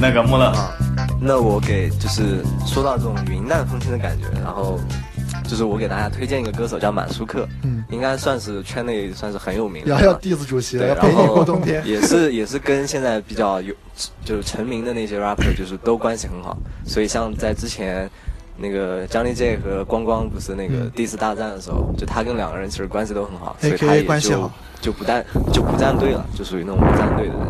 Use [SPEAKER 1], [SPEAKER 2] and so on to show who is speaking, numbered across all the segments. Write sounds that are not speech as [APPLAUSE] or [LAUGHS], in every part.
[SPEAKER 1] 那个穆勒啊，
[SPEAKER 2] 那我给就是说到这种云淡风轻的感觉，然后就是我给大家推荐一个歌手叫满舒克，
[SPEAKER 3] 嗯，
[SPEAKER 2] 应该算是圈内算是很有名的。
[SPEAKER 3] 要要 diss 主席了，要陪你
[SPEAKER 2] 然后
[SPEAKER 3] 过冬天。
[SPEAKER 2] 也是也是跟现在比较有就是成名的那些 rapper 就是都关系很好，所以像在之前那个 Johnny J 和光光不是那个
[SPEAKER 3] 嗯
[SPEAKER 2] 第一次大战的时候，就他跟两个人其实关系都很好，所以他也就
[SPEAKER 3] 关系好
[SPEAKER 2] 就不站就不站队了，就属于那种不站队的人。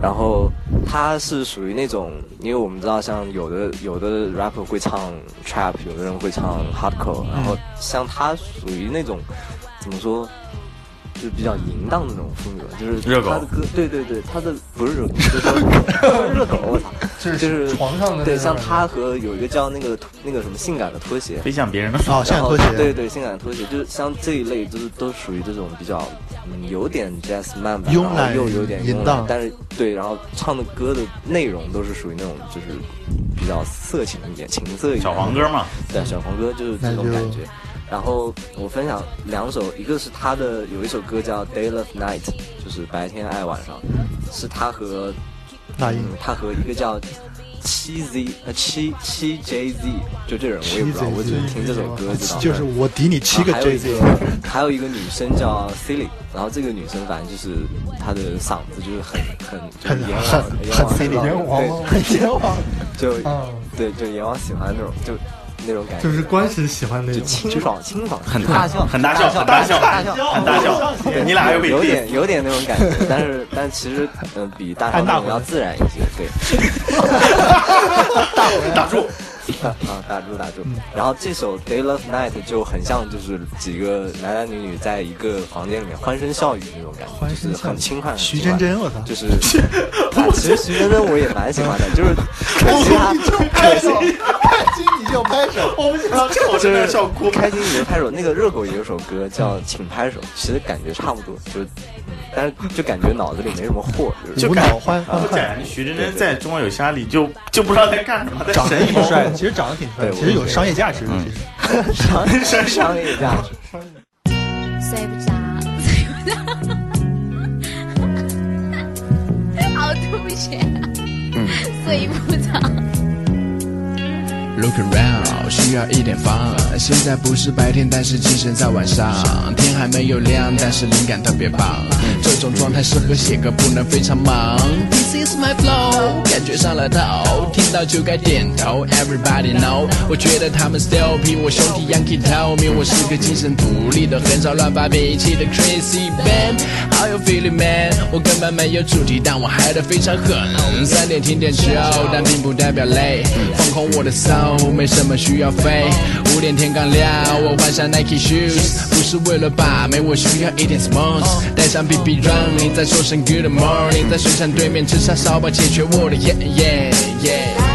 [SPEAKER 2] 然后他是属于那种，因为我们知道，像有的有的 rapper 会唱 trap，有的人会唱 hardcore，然后像他属于那种怎么说，就是比较淫荡的那种风格，就是
[SPEAKER 1] 热狗。
[SPEAKER 2] 他的歌，对对对，他的不是热狗，[LAUGHS] 就是说热狗，我操，
[SPEAKER 3] 就
[SPEAKER 2] 就是
[SPEAKER 3] 床上的
[SPEAKER 2] 对，像他和有一个叫那个那个什么性感的拖鞋，
[SPEAKER 1] 飞向别人的
[SPEAKER 3] 哦，
[SPEAKER 2] 性感
[SPEAKER 3] 拖鞋，
[SPEAKER 2] 对对，性感的拖鞋，就是像这一类，就是都属于这种比较，嗯，有点 jazz 慢吧，然后
[SPEAKER 3] 慵懒
[SPEAKER 2] 又有点
[SPEAKER 3] 淫荡
[SPEAKER 2] 慵懒，但是对，然后唱的歌的内容都是属于那种就是比较色情一点、情色一点。
[SPEAKER 1] 小黄歌嘛，
[SPEAKER 2] 对，小黄歌就是这种感觉。然后我分享两首，一个是他的有一首歌叫《Day Love Night》，就是白天爱晚上，是他和
[SPEAKER 3] 那英
[SPEAKER 2] 嗯，他和一个叫七 Z 呃七七 J Z，就这人我也不知道，我只是听这首歌知道。
[SPEAKER 3] 就是我抵你七个 J
[SPEAKER 2] 一
[SPEAKER 3] Z，
[SPEAKER 2] 个还有一个女生叫 Silly，然后这个女生反正就是她的嗓子就是很很
[SPEAKER 3] 很很很
[SPEAKER 2] 阎王
[SPEAKER 3] Silly，
[SPEAKER 2] 阎王对
[SPEAKER 3] 很阎王，[LAUGHS]
[SPEAKER 2] 就
[SPEAKER 3] 嗯，
[SPEAKER 2] 对就阎王喜欢那种就那种感觉，
[SPEAKER 3] 就是关系喜欢那
[SPEAKER 2] 就
[SPEAKER 3] 种，
[SPEAKER 2] 清爽清爽，
[SPEAKER 1] 很
[SPEAKER 2] 大笑
[SPEAKER 1] 很大笑，很大笑，很
[SPEAKER 2] 大笑。
[SPEAKER 1] 很大笑，对你俩还有比
[SPEAKER 2] 有点有点那种感觉，[LAUGHS] 但是但其实嗯、比大笑那种要自然一些，对。[LAUGHS]
[SPEAKER 1] 大打住，[LAUGHS]
[SPEAKER 2] 啊，打住打住。然后这首《Day Love Night》就很像，就是几个男男女女在一个房间里面欢声笑语那种感觉，就是很轻快。很
[SPEAKER 3] 徐真真，我操，
[SPEAKER 2] 就是，啊其实徐真真我也蛮喜欢的，就是可惜他，可惜
[SPEAKER 3] 开心你就拍手，[LAUGHS]
[SPEAKER 1] 我不知道，这我真的笑哭。
[SPEAKER 2] 开心你就拍手。那个热狗也有首歌叫《请拍手》，其实感觉差不多，就但是就感觉脑子里没什么货，就
[SPEAKER 1] 感
[SPEAKER 3] 脑欢欢快。
[SPEAKER 1] 感觉徐真真在《中国有嘻哈》里就就不知道在干什么，
[SPEAKER 3] 长得。挺帅的，其实长得挺帅的，其实有商业价值其实
[SPEAKER 2] 商商业价值。
[SPEAKER 4] 睡不着，[LAUGHS] 睡不着，好吐血，睡不着。
[SPEAKER 5] Look around，需要一点放。现在不是白天，但是精神在晚上。天还没有亮，但是灵感特别棒。这种状态适合写歌，不能非常忙。This is my flow，感觉上了头，听到就该点头。Everybody know，我觉得他们 still 比我兄弟 Yankee tell me，我是个精神独立的，很少乱发脾气的 crazy man。How you feeling man？我根本没有主题，但我嗨得非常狠。三点听点酒，但并不代表累。放空我的 soul，没什么需要飞。五点天刚亮，我换上 Nike shoes，不是为了把妹，我需要一点 smooth。带上 BB running，再说声 Good morning，在水产对面吃叉烧包，解决我的 yeah yeah yeah yeah。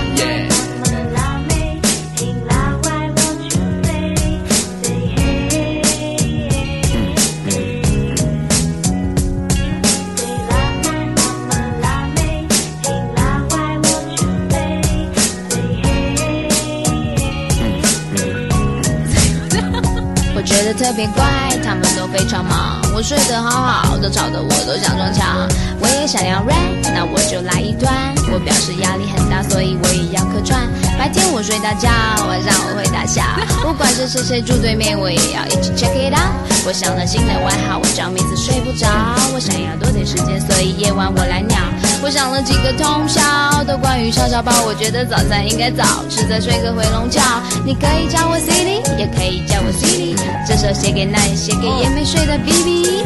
[SPEAKER 4] 得特别怪，他们都非常忙，我睡得好好，的吵得我都想撞墙。我也想要 rap，那我就来一段。我表示压力很大，所以我也要客串。白天我睡大觉，晚上我会大笑。不管是谁谁住对面，我也要一起 check it out。我想了新的外号，我叫名字睡不着。我想要多点时间，所以夜晚我来鸟。我想了几个通宵，都关于叉烧包。我觉得早餐应该早吃，再睡个回笼觉。你可以叫我 City，也可以叫我 City。这首写给那也写给也没睡的 BB。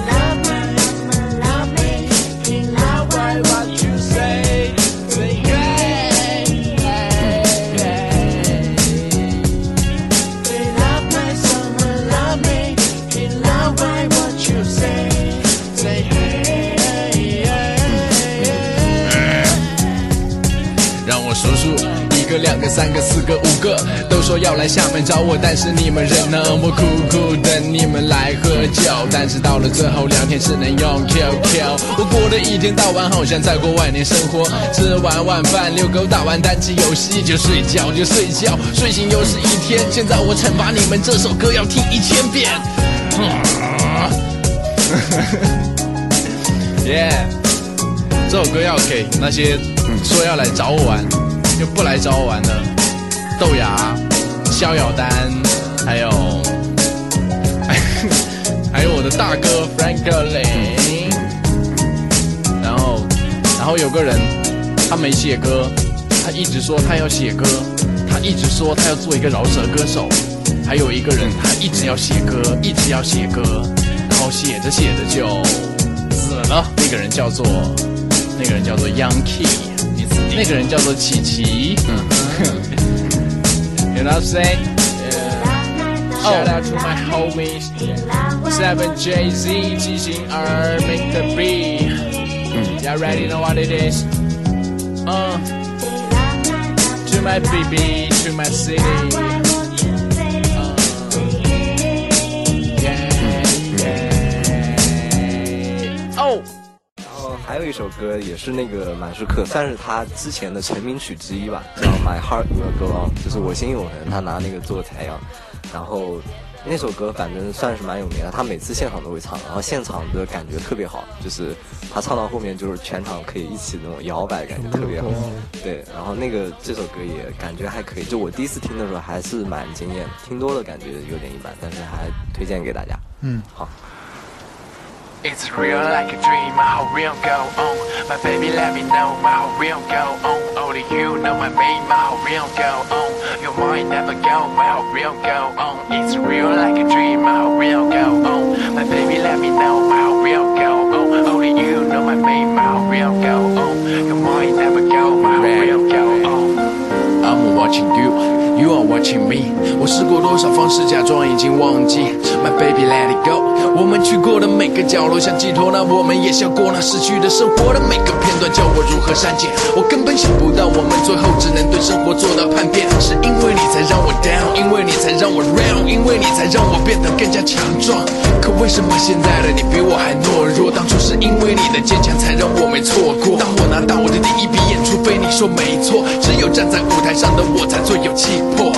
[SPEAKER 5] 三个、四个、五个，都说要来厦门找我，但是你们人呢？我苦苦等你们来喝酒，但是到了最后两天只能用 QQ。我过的一天到晚好像在过万年生活，吃完晚饭遛狗，打完单机游戏就睡觉就睡觉，睡醒又是一天。现在我惩罚你们，这首歌要听一千遍。[LAUGHS] yeah。这首歌要给那些说要来找我玩又不来找我玩的豆芽、逍遥丹，还有 [LAUGHS] 还有我的大哥 Franklin。然后，然后有个人他没写歌，他一直说他要写歌，他一直说他要做一个饶舌歌手。还有一个人他一直要写歌，一直要写歌，然后写着写着就死了。那个人叫做那个人叫做 Young Key，那个人叫做琪琪。You know what I'm saying? Yeah. Shout out to my homies, Seven Jay Z, G Jing R, make the B. Mm. Y'all already know what it is. Uh, to my BB, to my city.
[SPEAKER 2] 还有一首歌也是那个满舒克，算是他之前的成名曲之一吧，叫《My Heart Will Go On》，就是我心永恒，他拿那个做采样。然后那首歌反正算是蛮有名的，他每次现场都会唱，然后现场的感觉特别好，就是他唱到后面就是全场可以一起那种摇摆，感觉特别好。对，然后那个这首歌也感觉还可以，就我第一次听的时候还是蛮惊艳的，听多了感觉有点一般，但是还推荐给大家。
[SPEAKER 3] 嗯，
[SPEAKER 2] 好。
[SPEAKER 5] It's real like a dream, my whole will go on. My baby, let me know, my heart will go on. Only you know my name, my heart will go on. Your mind never go, my heart will go on. It's real like a dream, my heart will go on. My baby, let me know, my heart will go on. 亲 me，我试过多少方式假装已经忘记，My baby let it go。我们去过的每个角落像寄托，那我们也笑过那逝去的生活的每个片段，叫我如何删减？我根本想不到，我们最后只能对生活做到叛变，是因为你才让我 down，因为你才让我 round，因为你才让我变得更加强壮。可为什么现在的你比我还懦弱？当初是因为你的坚强才让我没错过。当我拿到我的第一笔演出费，你说没错，只有站在舞台上的我才最有气魄。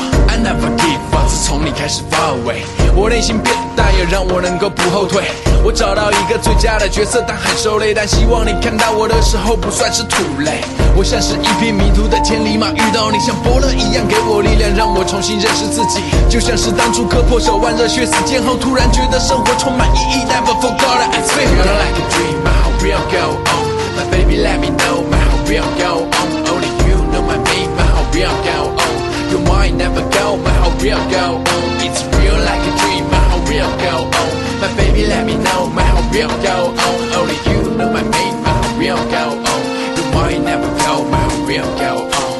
[SPEAKER 5] Never give up，自从你开始发尾，我内心变大，也让我能够不后退。我找到一个最佳的角色，但很受累，但希望你看到我的时候不算是土雷。我像是一匹迷途的千里马，遇到你像伯乐一样给我力量，让我重新认识自己。就像是当初割破手腕，热血四溅后，突然觉得生活充满意义。Never forgot it, I feel like a dream, my heart will go on. My baby, let me know, my heart will go on. Only you know my name, my heart will go on. Your never go, my heart will go on. It's real like a dream, my heart will go on. My baby, let me know, my heart will go on. Only you know my name, my heart will go on. Your mind never go, my heart will go on.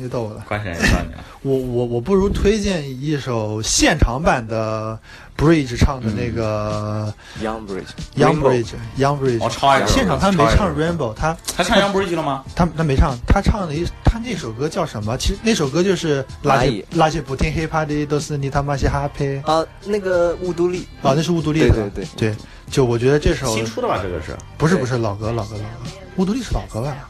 [SPEAKER 6] 你
[SPEAKER 3] 逗我了。
[SPEAKER 1] 关神也算你了。
[SPEAKER 3] 我我我不如推荐一首现场版的 Bridge 唱的那个
[SPEAKER 2] Young
[SPEAKER 3] Bridge，Young
[SPEAKER 2] Rainbow
[SPEAKER 3] Bridge Young Bridge，
[SPEAKER 1] 我超爱
[SPEAKER 3] 现场他没唱 Rainbow，他
[SPEAKER 1] 他唱 Young Bridge 了吗？
[SPEAKER 3] 他他没唱，他唱的一他那首歌叫什么？其实那首歌就是那些
[SPEAKER 2] 蚂蚁
[SPEAKER 3] 那些不听 hiphop 的都是你他妈些哈配
[SPEAKER 2] 啊，那个雾都丽，
[SPEAKER 3] 啊，那是乌杜丽的，
[SPEAKER 2] 对对
[SPEAKER 3] 对就我觉得这首
[SPEAKER 1] 新出的吧，这个是。
[SPEAKER 3] 不是不是老歌老歌老歌，乌杜丽是老歌吧？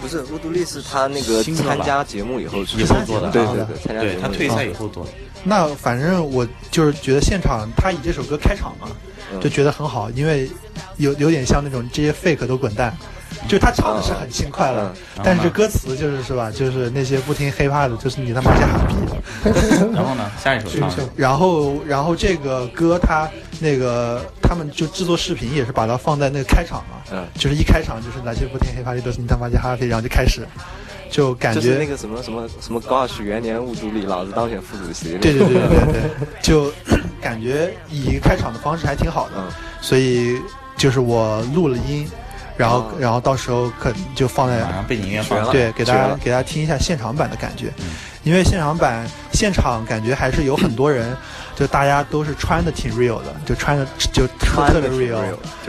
[SPEAKER 2] 不是乌杜丽是他那个
[SPEAKER 1] 新
[SPEAKER 2] 参加节目以后出
[SPEAKER 1] 以后做的。
[SPEAKER 3] 啊
[SPEAKER 2] 对对对，参加节目。
[SPEAKER 1] 他退赛
[SPEAKER 2] 以
[SPEAKER 1] 以后做的。
[SPEAKER 3] 那反正我就是觉得现场他以这首歌开场嘛，
[SPEAKER 2] 嗯。
[SPEAKER 3] 就觉得很好，因为有有点像那种这些 fake 都滚蛋，就他唱的是很轻快了，
[SPEAKER 1] 嗯
[SPEAKER 3] 但是歌词就是是吧，就是那些不听 hiphop 的，就是你他妈些哈逼。[LAUGHS]
[SPEAKER 1] 然后呢，下一首唱。[LAUGHS]
[SPEAKER 3] 然后然后这个歌他那个他们就制作视频也是把它放在那个开场嘛，
[SPEAKER 2] 嗯。
[SPEAKER 3] 就是一开场就是那些不听 hiphop 的都是你他妈些哈逼，然后就开始，就感觉
[SPEAKER 2] 就是那个什么什么什么高许元年雾都里，老子当选副主席。
[SPEAKER 3] 对对对对对对，就 [COUGHS] 感觉以开场的方式还挺好的，
[SPEAKER 2] 嗯。
[SPEAKER 3] 所以就是我录了音，然后、
[SPEAKER 2] 哦。
[SPEAKER 3] 然后到时候可就放在
[SPEAKER 1] 马上背景音乐放
[SPEAKER 2] 了。
[SPEAKER 1] 上。
[SPEAKER 3] 对给大家给大家听一下现场版的感觉，
[SPEAKER 1] 嗯。
[SPEAKER 3] 因为现场版现场感觉还是有很多人，就大家都是穿的挺 real 的，就穿的就特特别 real，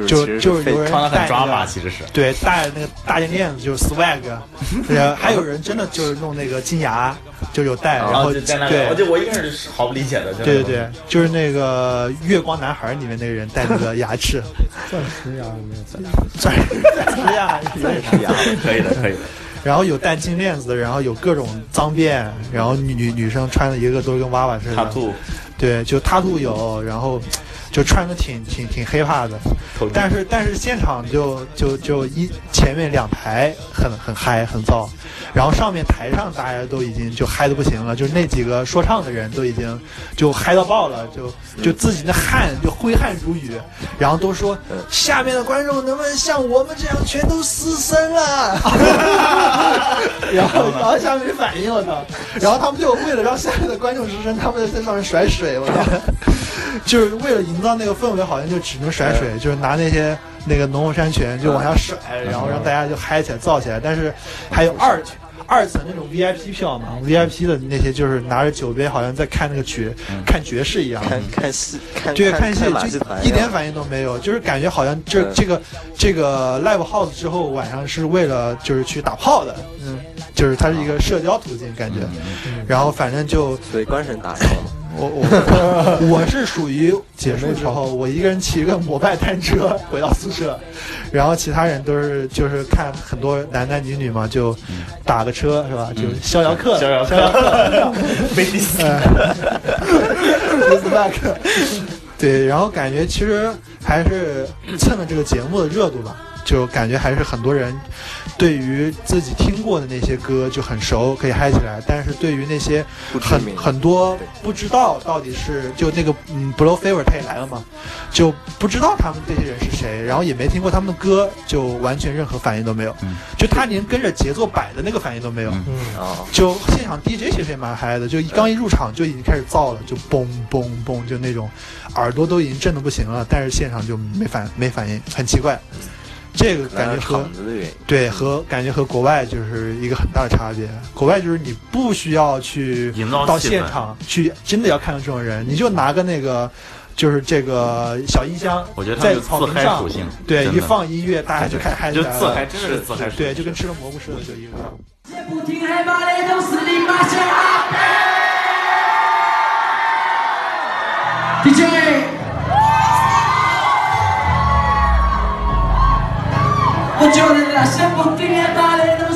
[SPEAKER 2] 就是
[SPEAKER 3] 就是有人
[SPEAKER 1] 穿的很
[SPEAKER 3] 戴那
[SPEAKER 1] 抓马，
[SPEAKER 3] 个
[SPEAKER 1] 其实是。
[SPEAKER 3] 对，戴那个大金链子就是 swag，[LAUGHS] 然后还有人真的就是弄那个金牙，就有戴，然后
[SPEAKER 1] 就在那
[SPEAKER 3] 对，
[SPEAKER 1] 我就我一开始是毫不理解的。
[SPEAKER 3] 对对对，就是那个《月光男孩》里面那个人戴那个牙齿，[LAUGHS]
[SPEAKER 7] 钻石牙有没有？
[SPEAKER 3] 钻石 [LAUGHS] 钻石牙，
[SPEAKER 1] 可以的，可以的。
[SPEAKER 3] 然后有戴金链子的，然后有各种脏辫，然后女女女生穿的一个个都跟娃娃似的，对，就他兔有，然后就穿的挺挺挺 hiphop 的，但是但是现场就就就一前面两排很很嗨很燥，然后上面台上大家都已经就嗨的不行了，就是那几个说唱的人都已经就嗨到爆了，就就自己的汗就挥汗如雨，然后都说下面的观众能不能像我们这样全都失声啊？[LAUGHS] 然后然后下面没反应我操，然后他们就为了让下面的观众失声，他们在上面甩水我操。就是为了营造那个氛围，好像就只能甩水，就是拿那些那个农夫山泉就往下甩，然后让大家就嗨起来、燥起来。但是还有二二层那种 VIP 票嘛，VIP 的那些就是拿着酒杯，好像在看那个爵看爵士一样。
[SPEAKER 2] 看看戏看
[SPEAKER 3] 对，
[SPEAKER 2] 看
[SPEAKER 3] 看戏就
[SPEAKER 2] 团
[SPEAKER 3] 一点反应都没有，就是感觉好像这
[SPEAKER 2] 嗯
[SPEAKER 3] 这个这个 live house 之后晚上是为了就是去打炮的，嗯，就是它是一个社交途径感觉，然后反正就
[SPEAKER 2] 对官神打上了。
[SPEAKER 3] 我我 [LAUGHS] 我是属于结束之后，我一个人骑一个摩拜单车回到宿舍，然后其他人都是就是看很多男男女女嘛，就打个车是吧？就逍遥客，
[SPEAKER 1] 逍遥客
[SPEAKER 3] 逍遥客，[LAUGHS]
[SPEAKER 1] 飞机死。
[SPEAKER 3] Who's back？对，然后感觉其实还是蹭了这个节目的热度吧，就感觉还是很多人对于自己听过的那些歌就很熟，可以嗨起来。但是对于那些很很多不知道到底是就那个嗯，Blow Fever 他也来了嘛，就不知道他们这些人是谁，然后也没听过他们的歌，就完全任何反应都没有，
[SPEAKER 1] 嗯
[SPEAKER 3] 就他连跟着节奏摆的那个反应都没有。
[SPEAKER 1] 嗯
[SPEAKER 2] 啊，
[SPEAKER 3] 就现场 DJ 其实也蛮嗨的，就一刚一入场就已经开始燥了，就嘣嘣嘣，就那种耳朵都已经震得不行了，但是现场就没反没反应，很奇怪。这个感觉和。对和感觉和国外就是一个很大的差别。国外就是你不需要去到现场去，真的要看到这种人，你就拿个那个。就是这个小音箱，
[SPEAKER 1] 我觉得
[SPEAKER 3] 在草坪上
[SPEAKER 1] 嗨属性，
[SPEAKER 3] 对，一放音乐，大家就开嗨起
[SPEAKER 1] 就
[SPEAKER 3] 来了，
[SPEAKER 1] 自嗨，真是自嗨。
[SPEAKER 3] 对，就跟吃了蘑菇似的，就一个样。
[SPEAKER 8] 不听害怕的都是你。DJ，我觉得那些不听害怕的都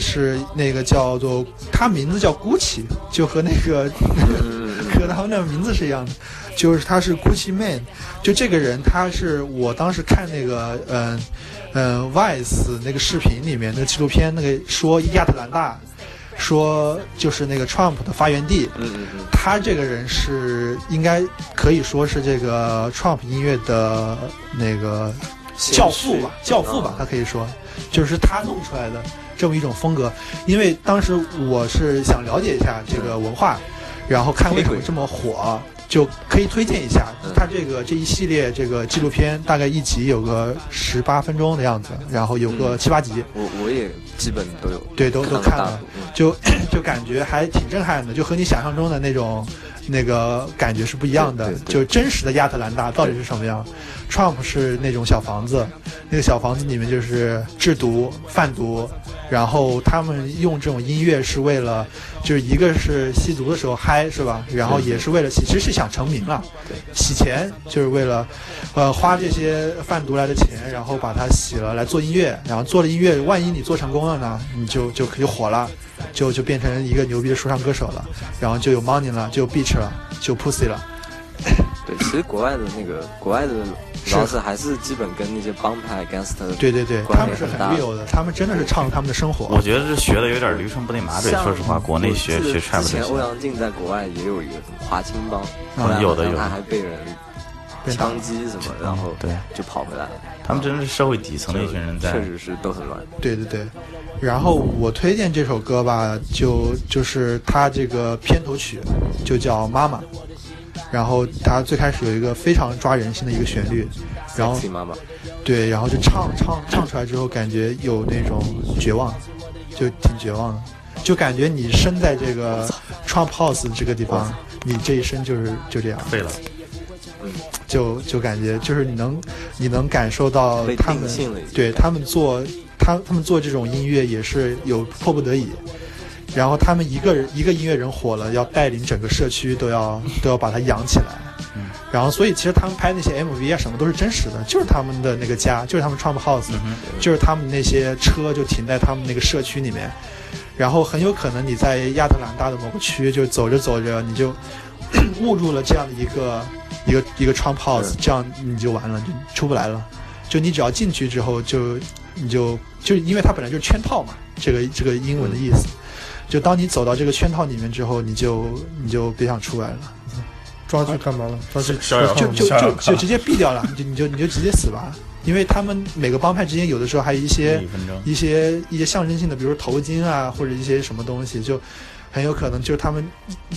[SPEAKER 8] 是那个叫
[SPEAKER 3] 做，他名字叫 Gucci，就和那个 [LAUGHS] 和他们的名字是一样的，就是他是 Gucci Man，就这个人他是我当时看那个嗯嗯 Vice 那个视频里面那个纪录片那个说亚特兰大。说就是那个 Trump 的发源地，
[SPEAKER 2] 嗯嗯嗯，
[SPEAKER 3] 他这个人是应该可以说是这个 Trump 音乐的那个教父吧，教父吧，他可以说就是他弄出来的这么一种风格。因为当时我是想了解一下这个文化，然后看为什么这么火，就可以推荐一下。他这个这一系列这个纪录片，大概一集有个十八分钟的样子，然后有个七八集，
[SPEAKER 2] 我我也基本都有，
[SPEAKER 3] 对，都都看了。就就感觉还挺震撼的，就和你想象中的那种那个感觉是不一样的。就真实的亚特兰大到底是什么样？Trump 是那种小房子，那个小房子里面就是制毒、贩毒，然后他们用这种音乐是为了，就是一个是吸毒的时候嗨是吧？然后也是为了洗，其实是想成名了，洗钱就是为了，呃，花这些贩毒来的钱，然后把它洗了来做音乐，然后做了音乐，万一你做成功了呢，你就就可就火了，就就变成一个牛逼的说唱歌手了，然后就有 money 了，就有 beach 了，就 pussy 了，[LAUGHS]
[SPEAKER 2] 对，其实国外的那个国外的老师还是基本跟那些帮派 gangster
[SPEAKER 3] 对对对，
[SPEAKER 2] 关
[SPEAKER 3] 他们是很
[SPEAKER 2] 联很大
[SPEAKER 3] real 的，他们真的是唱他们的生活。
[SPEAKER 1] 我觉得这学的有点驴唇不对马嘴。说实话，国内学
[SPEAKER 2] 我记得
[SPEAKER 1] 学 trap
[SPEAKER 2] 之前，欧阳靖在国外也有一个华青帮，
[SPEAKER 3] 嗯
[SPEAKER 2] 后来
[SPEAKER 1] 有的有的。
[SPEAKER 2] 他还被人枪击什么，然后
[SPEAKER 1] 对
[SPEAKER 2] 就跑回来了。
[SPEAKER 1] 他们真的是社会底层的一群人在
[SPEAKER 2] 确。实是都很乱。
[SPEAKER 3] 对对对，然后我推荐这首歌吧，就就是它这个片头曲就叫《妈妈》，然后它最开始有一个非常抓人心的一个旋律，然后
[SPEAKER 2] 妈妈，
[SPEAKER 3] 对，然后就唱唱唱出来之后，感觉有那种绝望，就挺绝望的，就感觉你身在这个 Trump House 这个地方，你这一生就是就这样，
[SPEAKER 1] 废了，
[SPEAKER 3] 就就感觉就是你能你能感受到他们对他们做他他们做这种音乐也是有迫不得已，然后他们一个人一个音乐人火了，要带领整个社区都要都要把它养起来。然后，所以其实他们拍那些 MV 啊，什么都是真实的，就是他们的那个家，就是他们 Trump House，、就是他们那些车就停在他们那个社区里面。然后很有可能你在亚特兰大的某个区，就走着走着，你就 [COUGHS] 误入了这样的一个一个一个 Trump House，这样你就完了，就出不来了。就你只要进去之后就，你就就因为它本来就是圈套嘛，这个这个英文的意思。就当你走到这个圈套里面之后，你就你就别想出来了。
[SPEAKER 7] 抓去干嘛了？抓去
[SPEAKER 3] 就就就就直接毙掉了，你就你就你就直接死吧，因为他们每个帮派之间有的时候还有一些
[SPEAKER 1] 一
[SPEAKER 3] 些一些象征性的，比如说头巾啊，或者一些什么东西，就很有可能就是他们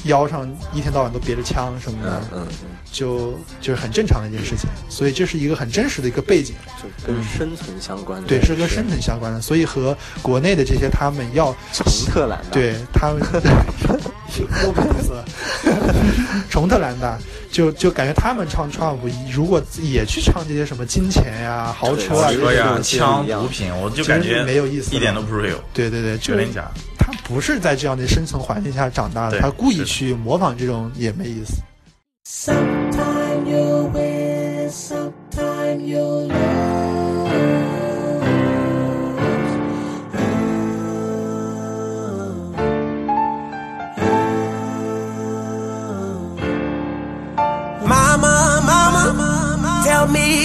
[SPEAKER 3] 腰上一天到晚都别着枪什么的
[SPEAKER 2] 嗯，嗯嗯，
[SPEAKER 3] 就就是很正常的一件事情，所以这是一个很真实的一个背景，
[SPEAKER 2] 就跟生存相关的。
[SPEAKER 3] 对，是跟生存相关的，所以和国内的这些他们要
[SPEAKER 2] 从特兰大，
[SPEAKER 3] 对他们，[LAUGHS] 都不意思了。[LAUGHS] 重特兰大就就感觉他们唱 Trump，如果也去唱这些什么金钱呀、豪车啊，
[SPEAKER 1] 车呀、
[SPEAKER 2] 对
[SPEAKER 1] 枪、毒品，我就感觉
[SPEAKER 3] 没有意思
[SPEAKER 1] 一点都不 real，
[SPEAKER 3] 对对对，就。他不是在这样的生存环境下长大的，他故意去模仿这种也没意思。
[SPEAKER 8] Sometime you win, sometime you lose.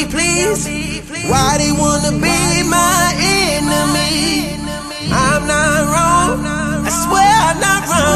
[SPEAKER 6] Please, why they wanna be my enemy? I'm not wrong, I swear I'm not wrong.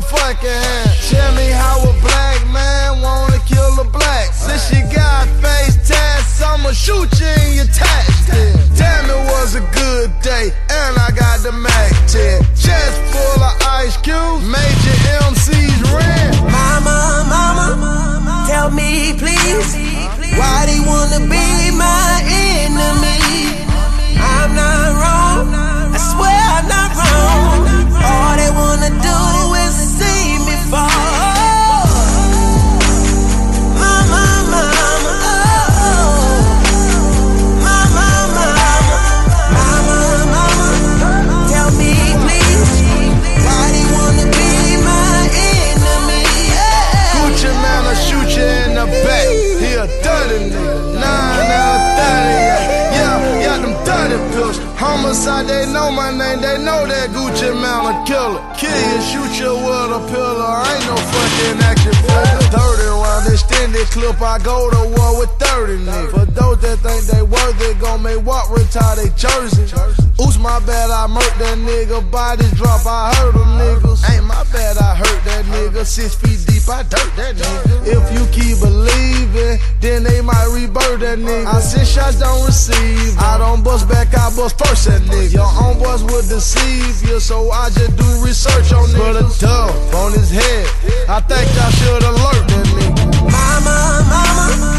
[SPEAKER 9] Chopper in my fucking hand. Tell me how a black man wanna kill a black. Since you got face tats, I'ma shoot you in your tats. Damn, it was a good day, and I got the Mac 10. Chest killer. Kill you, shoot you with a pillar. Ain't no fucking action figure. 30 round extended clip, I go to war with 30 niggas. For those that think they worth it, gon' make what retire they jersey. Oops, my bad, I murked that nigga. Bodies drop, I hurt them niggas. Ain't my bad, I hurt that nigga. Six feet I dirt that nigga. If you keep believing, then they might rebirth that nigga. I send shots, don't receive. I don't bust back, I bust first that nigga. Your own boys would deceive you, so I just do research on niggas. Put a dove on his head. I think I should alert that nigga. Mama, mama.